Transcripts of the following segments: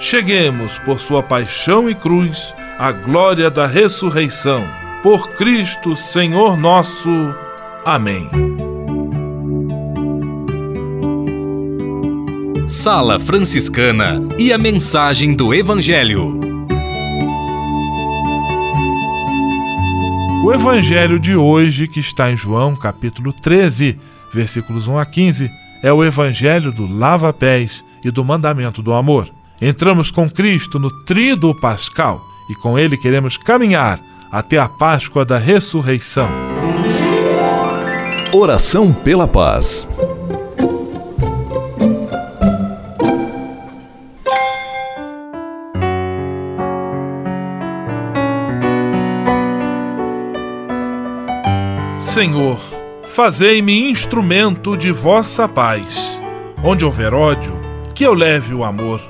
cheguemos, por sua paixão e cruz, à glória da ressurreição. Por Cristo, Senhor nosso. Amém. Sala Franciscana e a mensagem do Evangelho. O evangelho de hoje, que está em João, capítulo 13, versículos 1 a 15, é o evangelho do lava-pés e do mandamento do amor. Entramos com Cristo no trido pascal e com ele queremos caminhar até a Páscoa da ressurreição. Oração pela paz. Senhor, fazei-me instrumento de vossa paz. Onde houver ódio, que eu leve o amor.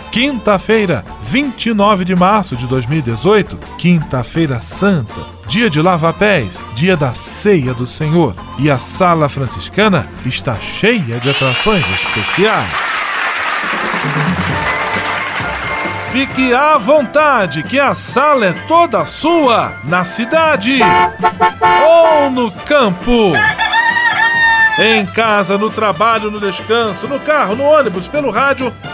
quinta-feira, 29 de março de 2018, quinta-feira santa, dia de lava-pés, dia da ceia do Senhor. E a Sala Franciscana está cheia de atrações especiais. Fique à vontade, que a sala é toda sua, na cidade ou no campo. Em casa, no trabalho, no descanso, no carro, no ônibus, pelo rádio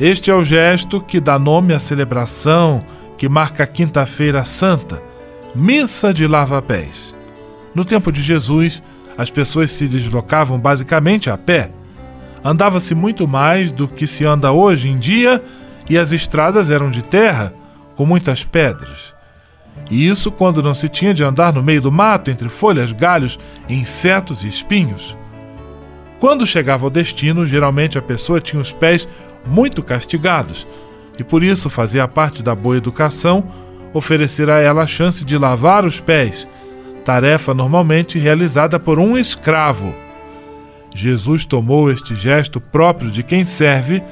Este é o gesto que dá nome à celebração que marca a Quinta-feira Santa, Missa de Lava-Pés. No tempo de Jesus, as pessoas se deslocavam basicamente a pé. Andava-se muito mais do que se anda hoje em dia e as estradas eram de terra, com muitas pedras. E isso quando não se tinha de andar no meio do mato entre folhas, galhos, insetos e espinhos. Quando chegava ao destino, geralmente a pessoa tinha os pés muito castigados, e por isso fazia parte da boa educação oferecer a ela a chance de lavar os pés, tarefa normalmente realizada por um escravo. Jesus tomou este gesto próprio de quem serve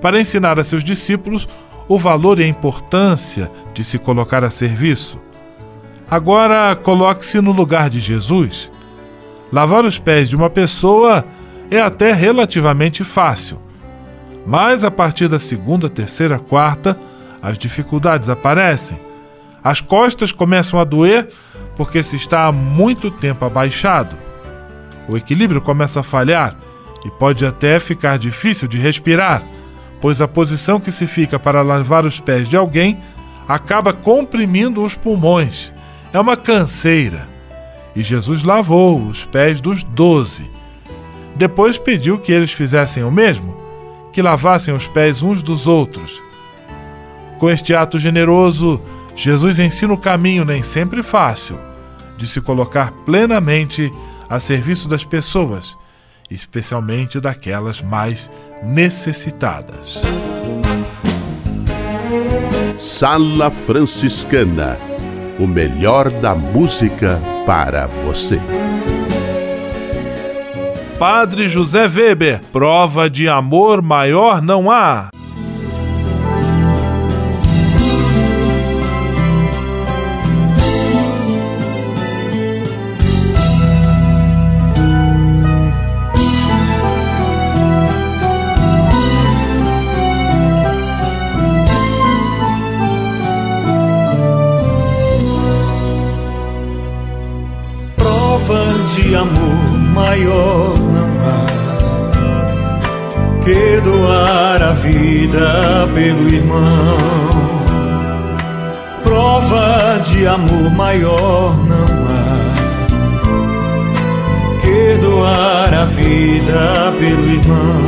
para ensinar a seus discípulos o valor e a importância de se colocar a serviço. Agora, coloque-se no lugar de Jesus. Lavar os pés de uma pessoa é até relativamente fácil. Mas a partir da segunda, terceira, quarta, as dificuldades aparecem. As costas começam a doer porque se está há muito tempo abaixado. O equilíbrio começa a falhar e pode até ficar difícil de respirar, pois a posição que se fica para lavar os pés de alguém acaba comprimindo os pulmões. É uma canseira. E Jesus lavou os pés dos doze. Depois pediu que eles fizessem o mesmo que lavassem os pés uns dos outros. Com este ato generoso, Jesus ensina o caminho, nem sempre fácil, de se colocar plenamente a serviço das pessoas, especialmente daquelas mais necessitadas. Sala Franciscana o melhor da música para você. Padre José Weber, prova de amor maior não há. Doar a vida pelo irmão. Prova de amor maior não há que doar a vida pelo irmão.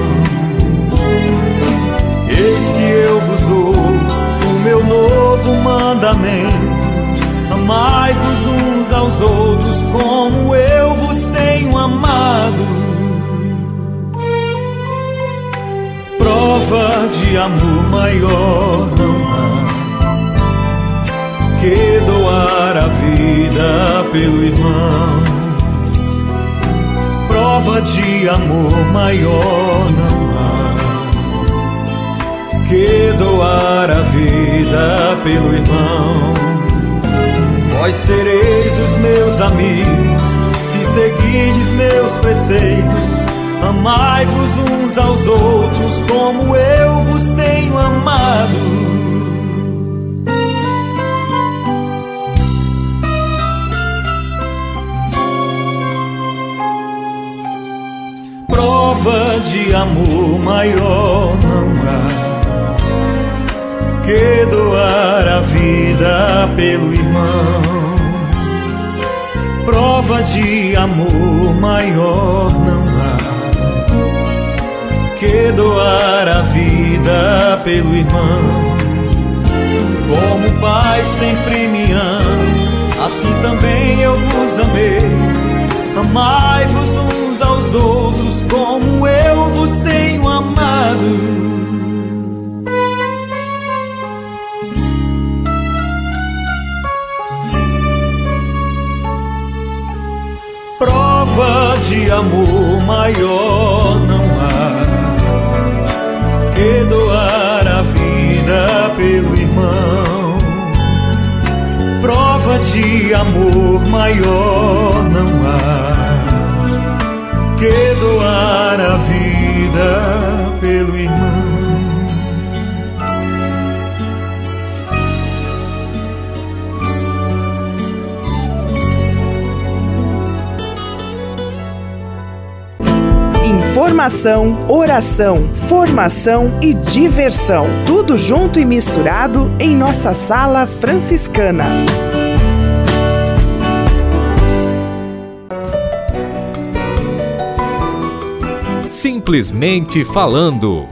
Eis que eu vos dou o meu novo mandamento: amai-vos uns aos outros como eu vos tenho amado. Prova de amor maior não há que doar a vida pelo irmão. Prova de amor maior não há que doar a vida pelo irmão. Vós sereis os meus amigos se seguirdes meus preceitos Amai-vos uns aos outros como eu vos tenho amado. Prova de amor maior não há que doar a vida pelo irmão. Prova de amor maior não que doar a vida pelo irmão. Como o Pai sempre me ama, assim também eu vos amei. Amai-vos uns aos outros como eu vos tenho amado. prova de amor maior Prova de amor maior não há que doar a vida pelo irmão. Informação, oração, formação e diversão. Tudo junto e misturado em nossa sala franciscana. Simplesmente falando.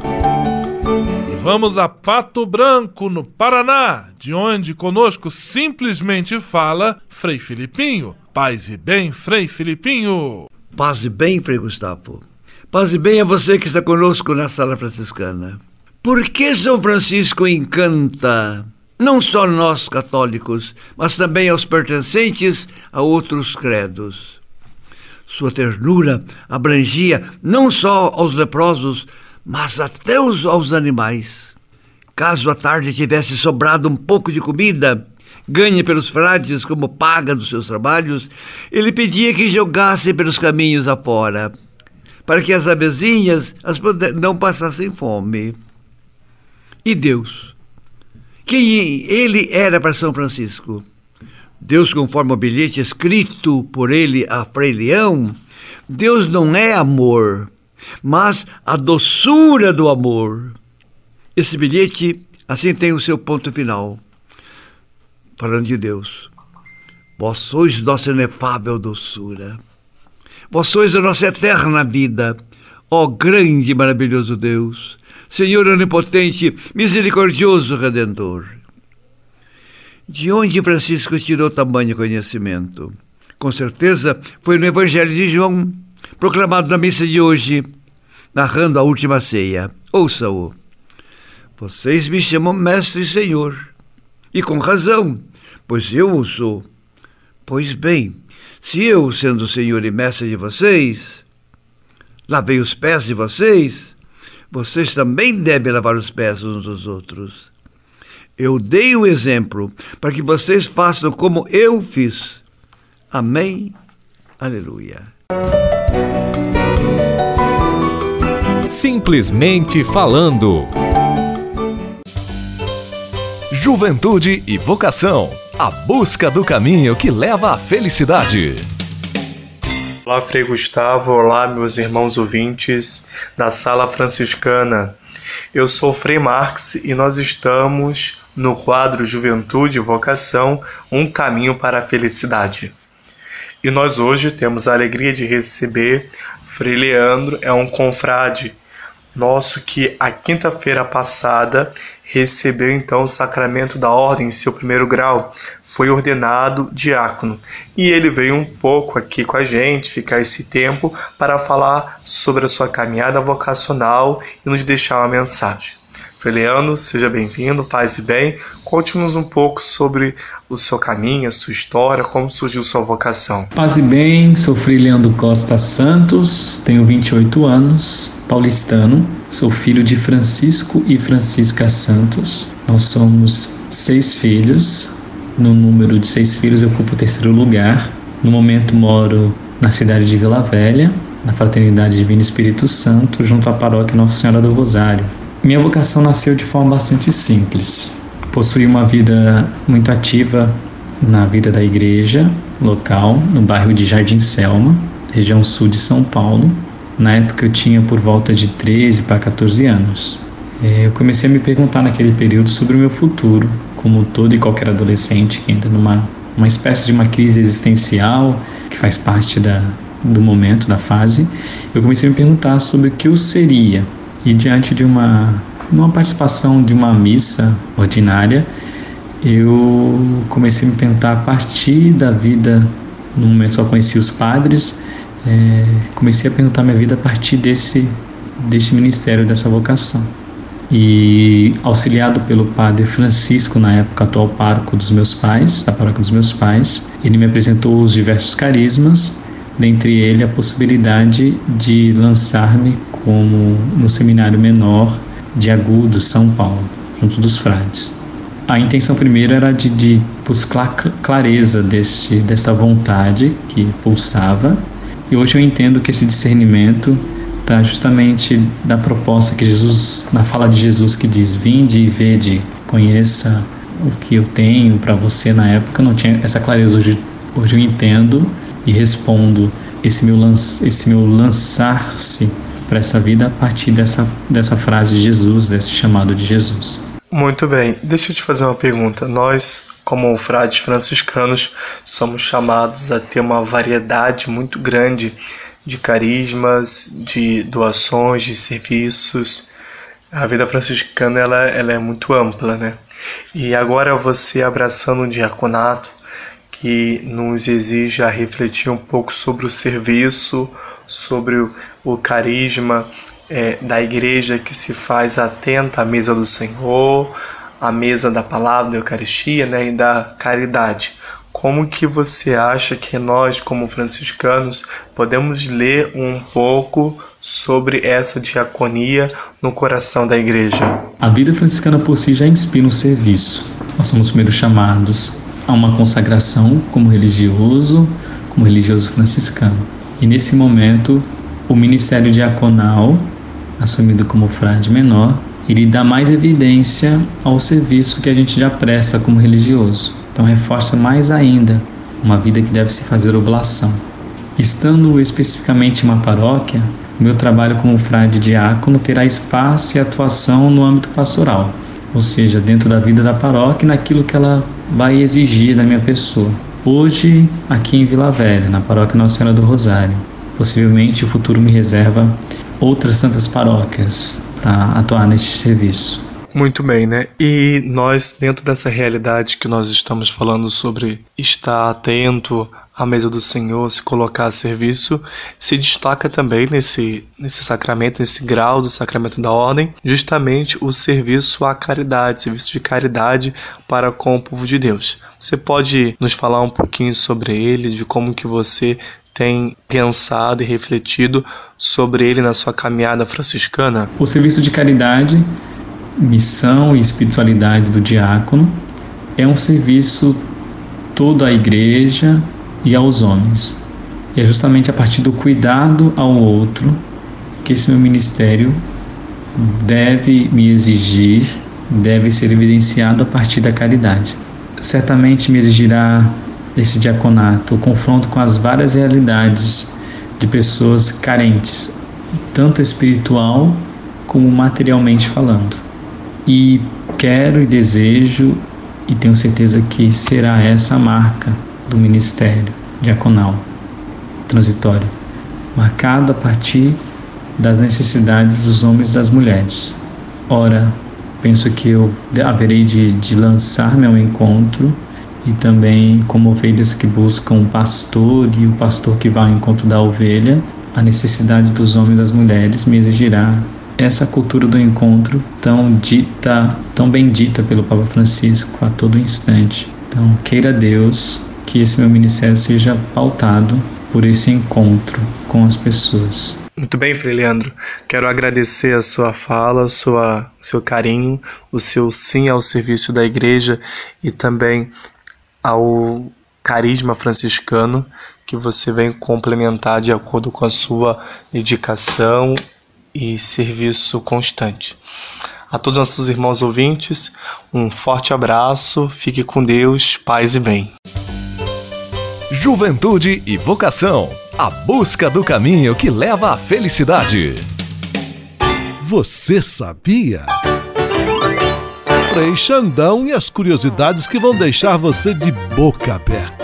E vamos a Pato Branco, no Paraná, de onde conosco simplesmente fala Frei Filipinho. Paz e bem, Frei Filipinho. Paz e bem, Frei Gustavo. Paz e bem a você que está conosco na sala franciscana. Por que São Francisco encanta não só nós católicos, mas também aos pertencentes a outros credos? Sua ternura abrangia não só aos leprosos, mas até os, aos animais. Caso à tarde tivesse sobrado um pouco de comida, ganha pelos frades como paga dos seus trabalhos, ele pedia que jogasse pelos caminhos afora para que as abezinhas não passassem fome. E Deus? Quem ele era para São Francisco? Deus, conforme o bilhete escrito por ele a Frei Leão, Deus não é amor, mas a doçura do amor. Esse bilhete, assim, tem o seu ponto final. Falando de Deus. Vós sois nossa inefável doçura. Vós sois a nossa eterna vida. Ó grande e maravilhoso Deus, Senhor onipotente, misericordioso Redentor. De onde Francisco tirou tamanho conhecimento? Com certeza foi no Evangelho de João, proclamado na missa de hoje, narrando a última ceia. Ouça-o. Vocês me chamam Mestre e Senhor, e com razão, pois eu o sou. Pois bem, se eu, sendo Senhor e mestre de vocês, lavei os pés de vocês, vocês também devem lavar os pés uns dos outros. Eu dei o exemplo para que vocês façam como eu fiz. Amém. Aleluia. Simplesmente falando. Juventude e vocação. A busca do caminho que leva à felicidade. Olá, Frei Gustavo. Olá, meus irmãos ouvintes da Sala Franciscana. Eu sou Frei Marx e nós estamos no quadro Juventude e Vocação Um Caminho para a Felicidade. E nós hoje temos a alegria de receber Frei Leandro, é um confrade nosso que a quinta-feira passada recebeu então o sacramento da ordem em seu primeiro grau, foi ordenado diácono. E ele veio um pouco aqui com a gente, ficar esse tempo para falar sobre a sua caminhada vocacional e nos deixar uma mensagem. Leandro, seja bem-vindo, paz e bem. Conte-nos um pouco sobre o seu caminho, a sua história, como surgiu sua vocação. Paz e bem, sou Frei Leandro Costa Santos, tenho 28 anos, paulistano, sou filho de Francisco e Francisca Santos. Nós somos seis filhos, no número de seis filhos eu ocupo o terceiro lugar. No momento moro na cidade de Vila Velha, na Fraternidade Divino Espírito Santo, junto à paróquia Nossa Senhora do Rosário. Minha vocação nasceu de forma bastante simples. Possuí uma vida muito ativa na vida da igreja local, no bairro de Jardim Selma, região sul de São Paulo. Na época eu tinha por volta de 13 para 14 anos. É, eu comecei a me perguntar naquele período sobre o meu futuro, como todo e qualquer adolescente que entra numa uma espécie de uma crise existencial que faz parte da, do momento, da fase. Eu comecei a me perguntar sobre o que eu seria e diante de uma numa participação de uma missa ordinária, eu comecei a me perguntar a partir da vida, no momento só conheci os padres, é, comecei a perguntar minha vida a partir desse, desse ministério, dessa vocação. E auxiliado pelo padre Francisco, na época atual pároco dos meus pais, da paróquia dos meus pais, ele me apresentou os diversos carismas, dentre ele a possibilidade de lançar-me como no seminário menor de Agudo, São Paulo, junto dos frades. A intenção primeira era de, de buscar clareza deste, desta vontade que pulsava, e hoje eu entendo que esse discernimento está justamente da proposta que Jesus, na fala de Jesus que diz: Vinde e vede, conheça o que eu tenho para você. Na época não tinha essa clareza, hoje, hoje eu entendo e respondo esse meu, esse meu lançar-se para essa vida a partir dessa, dessa frase de Jesus, desse chamado de Jesus. Muito bem, deixa eu te fazer uma pergunta. Nós, como frades franciscanos, somos chamados a ter uma variedade muito grande de carismas, de doações, de serviços. A vida franciscana ela, ela é muito ampla, né? E agora você abraçando o diaconato, que nos exige a refletir um pouco sobre o serviço, sobre o, o carisma é, da igreja que se faz atenta à mesa do Senhor, à mesa da palavra da Eucaristia né, e da caridade. Como que você acha que nós, como franciscanos, podemos ler um pouco sobre essa diaconia no coração da igreja? A vida franciscana por si já inspira um serviço. Nós somos primeiro chamados a uma consagração como religioso, como religioso franciscano. E nesse momento, o ministério diaconal, assumido como frade menor, ele dá mais evidência ao serviço que a gente já presta como religioso. Então reforça mais ainda uma vida que deve se fazer oblação. Estando especificamente em uma paróquia, meu trabalho como frade diácono terá espaço e atuação no âmbito pastoral, ou seja, dentro da vida da paróquia e naquilo que ela vai exigir da minha pessoa. Hoje, aqui em Vila Velha, na paróquia Nossa Senhora do Rosário. Possivelmente o futuro me reserva outras tantas paróquias para atuar neste serviço. Muito bem, né? E nós, dentro dessa realidade que nós estamos falando sobre estar atento à mesa do Senhor, se colocar a serviço, se destaca também nesse, nesse sacramento, nesse grau do sacramento da ordem, justamente o serviço à caridade, serviço de caridade para com o povo de Deus. Você pode nos falar um pouquinho sobre ele, de como que você tem pensado e refletido sobre ele na sua caminhada franciscana? O serviço de caridade, missão e espiritualidade do diácono é um serviço todo à igreja e aos homens. E é justamente a partir do cuidado ao outro que esse meu ministério deve me exigir, deve ser evidenciado a partir da caridade. Certamente me exigirá esse diaconato o confronto com as várias realidades de pessoas carentes, tanto espiritual como materialmente falando. E quero e desejo e tenho certeza que será essa a marca do ministério diaconal transitório, marcado a partir das necessidades dos homens e das mulheres. Ora, penso que eu haverei de, de lançar-me ao encontro e também como ovelhas que buscam um pastor e o pastor que vai ao encontro da ovelha, a necessidade dos homens e das mulheres me exigirá essa cultura do encontro tão dita, tão bendita pelo Papa Francisco a todo instante. Então, queira Deus que esse meu ministério seja pautado por esse encontro com as pessoas. Muito bem, Frei Leandro. Quero agradecer a sua fala, sua, seu carinho, o seu sim ao serviço da igreja e também ao carisma franciscano que você vem complementar de acordo com a sua dedicação e serviço constante. A todos os nossos irmãos ouvintes, um forte abraço, fique com Deus, paz e bem. Juventude e vocação a busca do caminho que leva à felicidade. Você sabia? Frei Xandão e as curiosidades que vão deixar você de boca aberta.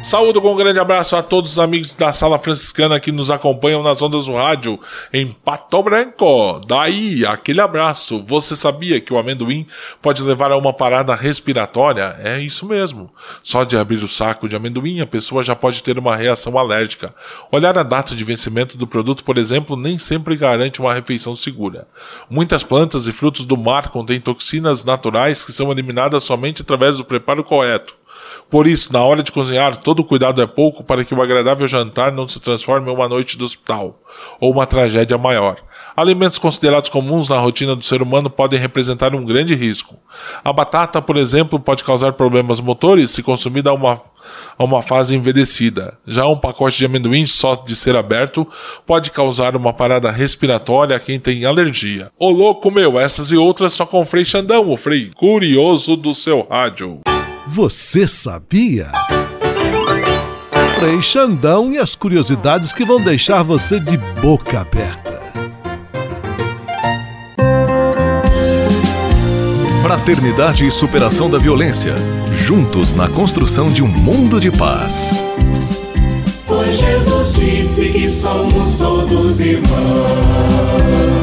Saúdo com um grande abraço a todos os amigos da Sala Franciscana que nos acompanham nas ondas do rádio em Pato Branco. Daí, aquele abraço. Você sabia que o amendoim pode levar a uma parada respiratória? É isso mesmo. Só de abrir o saco de amendoim, a pessoa já pode ter uma reação alérgica. Olhar a data de vencimento do produto, por exemplo, nem sempre garante uma refeição segura. Muitas plantas e frutos do mar contêm toxinas naturais que são eliminadas somente através do preparo correto. Por isso, na hora de cozinhar, todo cuidado é pouco para que o agradável jantar não se transforme em uma noite de hospital ou uma tragédia maior. Alimentos considerados comuns na rotina do ser humano podem representar um grande risco. A batata, por exemplo, pode causar problemas motores se consumida a uma, a uma fase envelhecida. Já um pacote de amendoim só de ser aberto pode causar uma parada respiratória a quem tem alergia. Ô louco meu, essas e outras só com o Frei Xandão, o Frei curioso do seu rádio. Você sabia? Frei Xandão e as curiosidades que vão deixar você de boca aberta. Fraternidade e superação da violência. Juntos na construção de um mundo de paz. Pois Jesus disse que somos todos irmãos.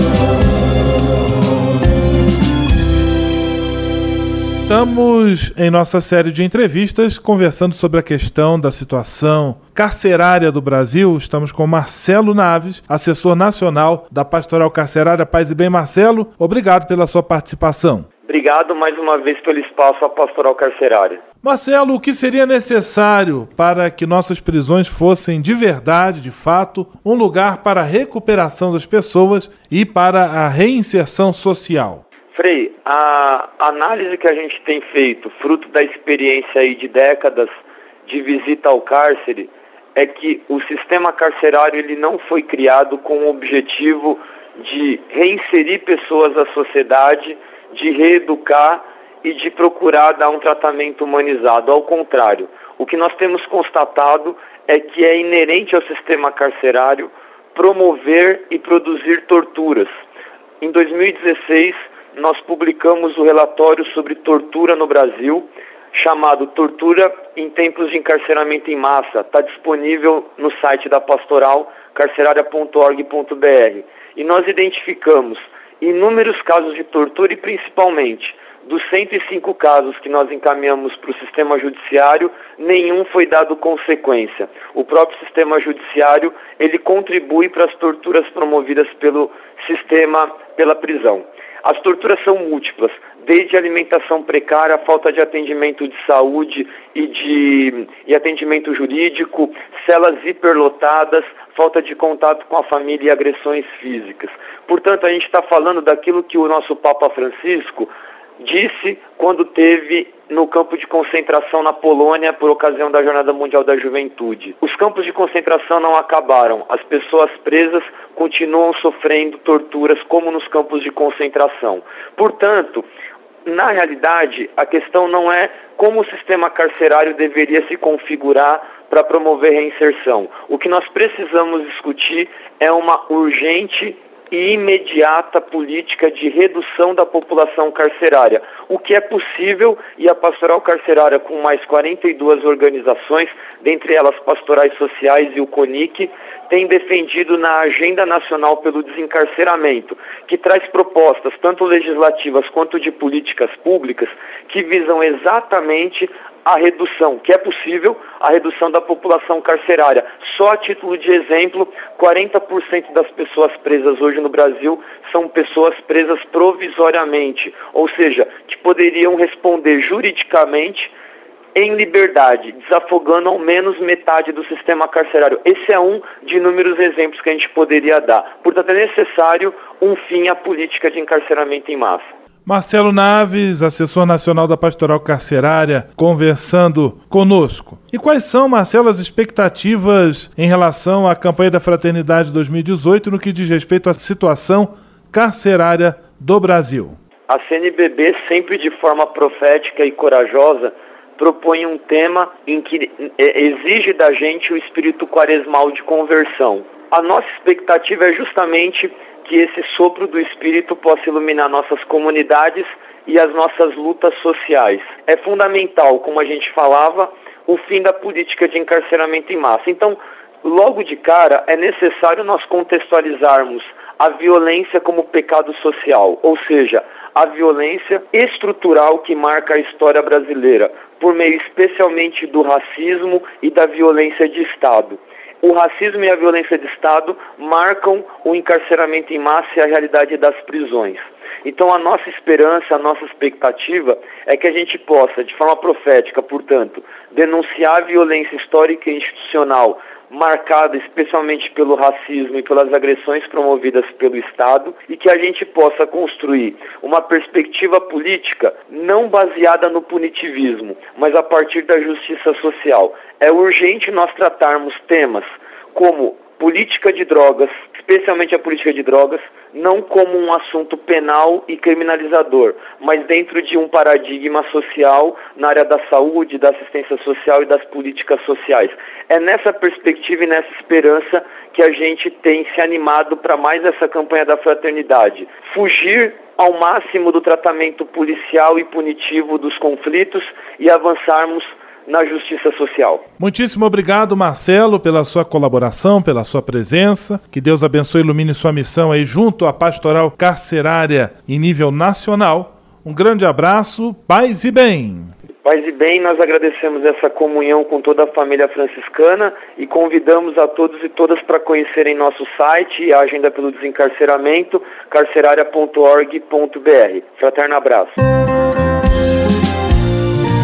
Estamos em nossa série de entrevistas conversando sobre a questão da situação carcerária do Brasil. Estamos com Marcelo Naves, assessor nacional da Pastoral Carcerária Paz e Bem. Marcelo, obrigado pela sua participação. Obrigado mais uma vez pelo espaço à Pastoral Carcerária. Marcelo, o que seria necessário para que nossas prisões fossem de verdade, de fato, um lugar para a recuperação das pessoas e para a reinserção social? Frei, a análise que a gente tem feito, fruto da experiência aí de décadas de visita ao cárcere, é que o sistema carcerário ele não foi criado com o objetivo de reinserir pessoas à sociedade, de reeducar e de procurar dar um tratamento humanizado. Ao contrário, o que nós temos constatado é que é inerente ao sistema carcerário promover e produzir torturas. Em 2016, nós publicamos o relatório sobre tortura no Brasil, chamado Tortura em Tempos de Encarceramento em Massa. Está disponível no site da pastoral carcerária.org.br. E nós identificamos inúmeros casos de tortura e principalmente dos 105 casos que nós encaminhamos para o sistema judiciário, nenhum foi dado consequência. O próprio sistema judiciário, ele contribui para as torturas promovidas pelo sistema, pela prisão. As torturas são múltiplas, desde alimentação precária, falta de atendimento de saúde e de e atendimento jurídico, celas hiperlotadas, falta de contato com a família e agressões físicas. Portanto, a gente está falando daquilo que o nosso Papa Francisco disse quando teve no campo de concentração na Polônia por ocasião da Jornada Mundial da Juventude. Os campos de concentração não acabaram. As pessoas presas continuam sofrendo torturas como nos campos de concentração. Portanto, na realidade, a questão não é como o sistema carcerário deveria se configurar para promover reinserção. O que nós precisamos discutir é uma urgente e imediata política de redução da população carcerária, o que é possível e a Pastoral Carcerária, com mais 42 organizações, dentre elas Pastorais Sociais e o CONIC, tem defendido na Agenda Nacional pelo Desencarceramento, que traz propostas, tanto legislativas quanto de políticas públicas, que visam exatamente a redução, que é possível, a redução da população carcerária. Só a título de exemplo, 40% das pessoas presas hoje no Brasil são pessoas presas provisoriamente, ou seja, que poderiam responder juridicamente em liberdade, desafogando ao menos metade do sistema carcerário. Esse é um de inúmeros exemplos que a gente poderia dar. Portanto, é necessário um fim à política de encarceramento em massa. Marcelo Naves, assessor nacional da Pastoral Carcerária, conversando conosco. E quais são, Marcelo, as expectativas em relação à campanha da Fraternidade 2018 no que diz respeito à situação carcerária do Brasil? A CNBB, sempre de forma profética e corajosa, propõe um tema em que é, exige da gente o espírito quaresmal de conversão. A nossa expectativa é justamente que esse sopro do Espírito possa iluminar nossas comunidades e as nossas lutas sociais. É fundamental, como a gente falava, o fim da política de encarceramento em massa. Então, logo de cara, é necessário nós contextualizarmos a violência como pecado social, ou seja, a violência estrutural que marca a história brasileira, por meio especialmente do racismo e da violência de Estado. O racismo e a violência de Estado marcam o encarceramento em massa e a realidade das prisões. Então, a nossa esperança, a nossa expectativa é que a gente possa, de forma profética, portanto, denunciar a violência histórica e institucional marcada especialmente pelo racismo e pelas agressões promovidas pelo Estado e que a gente possa construir uma perspectiva política não baseada no punitivismo, mas a partir da justiça social. É urgente nós tratarmos temas como política de drogas, especialmente a política de drogas, não como um assunto penal e criminalizador, mas dentro de um paradigma social na área da saúde, da assistência social e das políticas sociais. É nessa perspectiva e nessa esperança que a gente tem se animado para mais essa campanha da fraternidade. Fugir ao máximo do tratamento policial e punitivo dos conflitos e avançarmos na justiça social. Muitíssimo obrigado, Marcelo, pela sua colaboração, pela sua presença. Que Deus abençoe e ilumine sua missão aí junto à pastoral carcerária em nível nacional. Um grande abraço, paz e bem. Paz e bem, nós agradecemos essa comunhão com toda a família franciscana e convidamos a todos e todas para conhecerem nosso site e a agenda pelo desencarceramento, carcerária.org.br. Fraterno abraço.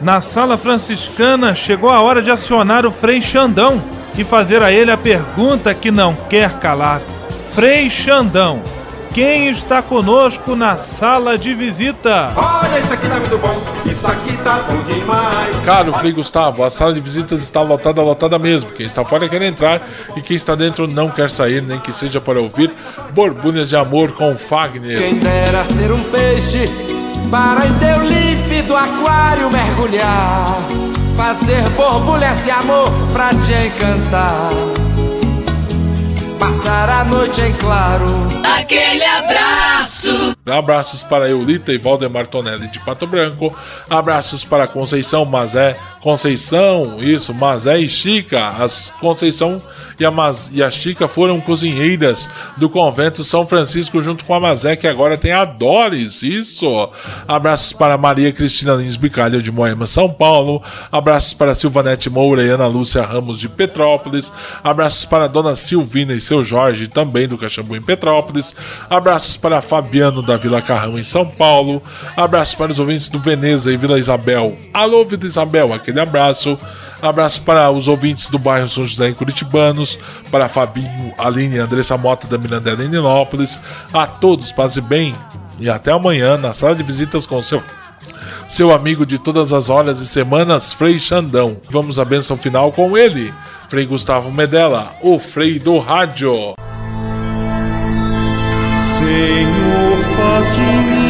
Na sala franciscana chegou a hora de acionar o Frei Xandão e fazer a ele a pergunta que não quer calar. Frei Xandão, quem está conosco na sala de visita? Olha, isso aqui tá muito bom, isso aqui tá bom demais. Caro Frei Gustavo, a sala de visitas está lotada, lotada mesmo. Quem está fora quer entrar e quem está dentro não quer sair, nem que seja para ouvir borbulhas de amor com Fagner. Quem dera ser um peixe para em teu límpido aquário mergulhar, fazer borbulhas de amor pra te encantar. Passar a noite em claro. Aquele abraço. Abraços para Eulita e Valdemar Tonelli de Pato Branco. Abraços para Conceição Mazé. Conceição, isso, Mazé e Chica. As Conceição e a, Maz, e a Chica foram cozinheiras do convento São Francisco junto com a Mazé, que agora tem a Doris. Isso. Abraços para Maria Cristina Lins Bicalho de Moema, São Paulo. Abraços para Silvanete Moura e Ana Lúcia Ramos de Petrópolis. Abraços para Dona Silvina e seu Jorge, também do Caxambu em Petrópolis. Abraços para Fabiano da Vila Carrão em São Paulo. Abraços para os ouvintes do Veneza e Vila Isabel. Alô, Vila Isabel, aquele abraço. Abraço para os ouvintes do bairro São José em Curitibanos, para Fabinho, Aline e Andressa Mota da Mirandela em Ninópolis. A todos, paz e bem. E até amanhã na sala de visitas com seu seu amigo de todas as horas e semanas, Frei Xandão. Vamos à benção final com ele, Frei Gustavo Medella, o Frei do Rádio. Senhor, faz de mim